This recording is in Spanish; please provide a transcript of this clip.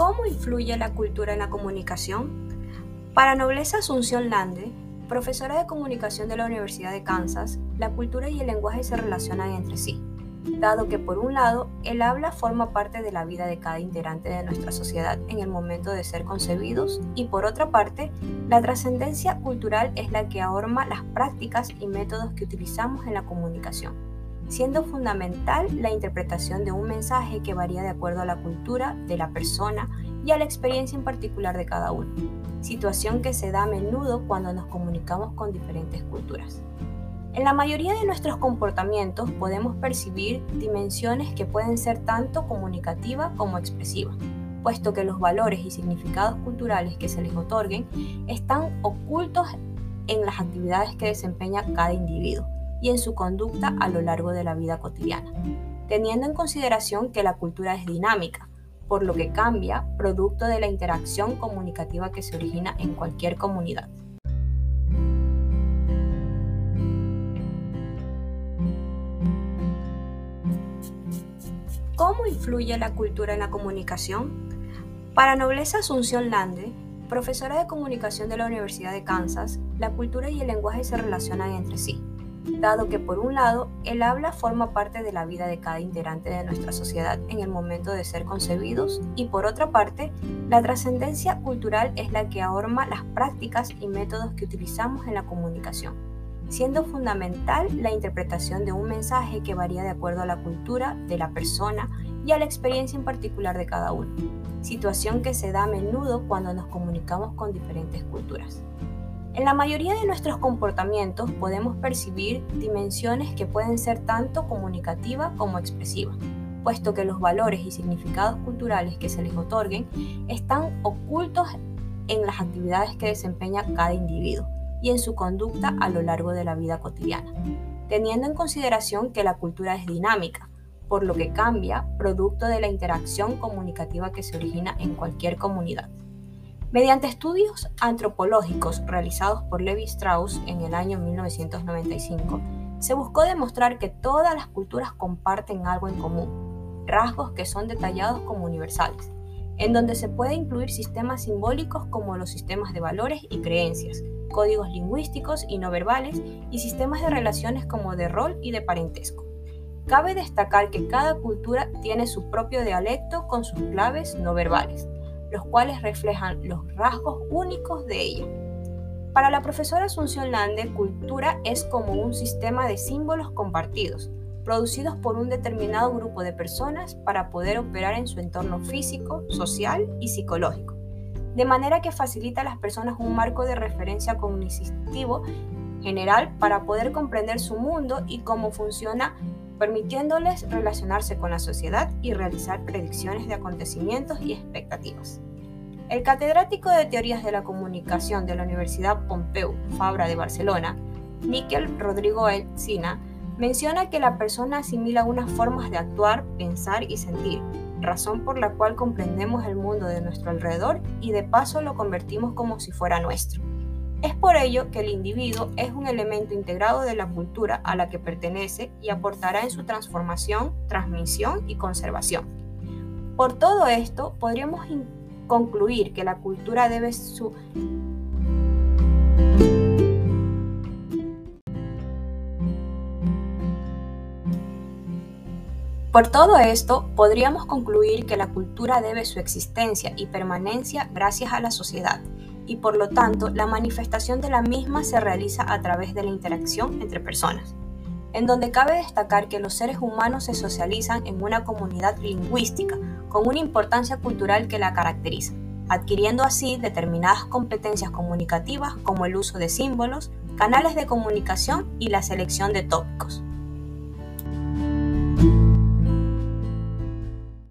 ¿Cómo influye la cultura en la comunicación? Para Nobleza Asunción Lande, profesora de comunicación de la Universidad de Kansas, la cultura y el lenguaje se relacionan entre sí, dado que por un lado el habla forma parte de la vida de cada integrante de nuestra sociedad en el momento de ser concebidos y por otra parte la trascendencia cultural es la que ahorma las prácticas y métodos que utilizamos en la comunicación siendo fundamental la interpretación de un mensaje que varía de acuerdo a la cultura de la persona y a la experiencia en particular de cada uno, situación que se da a menudo cuando nos comunicamos con diferentes culturas. En la mayoría de nuestros comportamientos podemos percibir dimensiones que pueden ser tanto comunicativas como expresivas, puesto que los valores y significados culturales que se les otorguen están ocultos en las actividades que desempeña cada individuo y en su conducta a lo largo de la vida cotidiana, teniendo en consideración que la cultura es dinámica, por lo que cambia producto de la interacción comunicativa que se origina en cualquier comunidad. ¿Cómo influye la cultura en la comunicación? Para Nobleza Asunción Lande, profesora de comunicación de la Universidad de Kansas, la cultura y el lenguaje se relacionan entre sí dado que por un lado el habla forma parte de la vida de cada integrante de nuestra sociedad en el momento de ser concebidos y por otra parte la trascendencia cultural es la que ahorma las prácticas y métodos que utilizamos en la comunicación, siendo fundamental la interpretación de un mensaje que varía de acuerdo a la cultura de la persona y a la experiencia en particular de cada uno, situación que se da a menudo cuando nos comunicamos con diferentes culturas. En la mayoría de nuestros comportamientos podemos percibir dimensiones que pueden ser tanto comunicativas como expresivas, puesto que los valores y significados culturales que se les otorguen están ocultos en las actividades que desempeña cada individuo y en su conducta a lo largo de la vida cotidiana, teniendo en consideración que la cultura es dinámica, por lo que cambia producto de la interacción comunicativa que se origina en cualquier comunidad. Mediante estudios antropológicos realizados por Levi Strauss en el año 1995, se buscó demostrar que todas las culturas comparten algo en común, rasgos que son detallados como universales, en donde se puede incluir sistemas simbólicos como los sistemas de valores y creencias, códigos lingüísticos y no verbales y sistemas de relaciones como de rol y de parentesco. Cabe destacar que cada cultura tiene su propio dialecto con sus claves no verbales los cuales reflejan los rasgos únicos de ella. Para la profesora Asunción Lande, cultura es como un sistema de símbolos compartidos, producidos por un determinado grupo de personas para poder operar en su entorno físico, social y psicológico, de manera que facilita a las personas un marco de referencia cognitivo general para poder comprender su mundo y cómo funciona permitiéndoles relacionarse con la sociedad y realizar predicciones de acontecimientos y expectativas. El catedrático de Teorías de la Comunicación de la Universidad Pompeu Fabra de Barcelona, Miquel Rodrigo Elcina, menciona que la persona asimila unas formas de actuar, pensar y sentir, razón por la cual comprendemos el mundo de nuestro alrededor y de paso lo convertimos como si fuera nuestro. Es por ello que el individuo es un elemento integrado de la cultura a la que pertenece y aportará en su transformación, transmisión y conservación. Por todo esto, podríamos concluir que la cultura debe su Por todo esto, podríamos concluir que la cultura debe su existencia y permanencia gracias a la sociedad, y por lo tanto la manifestación de la misma se realiza a través de la interacción entre personas, en donde cabe destacar que los seres humanos se socializan en una comunidad lingüística con una importancia cultural que la caracteriza, adquiriendo así determinadas competencias comunicativas como el uso de símbolos, canales de comunicación y la selección de tópicos.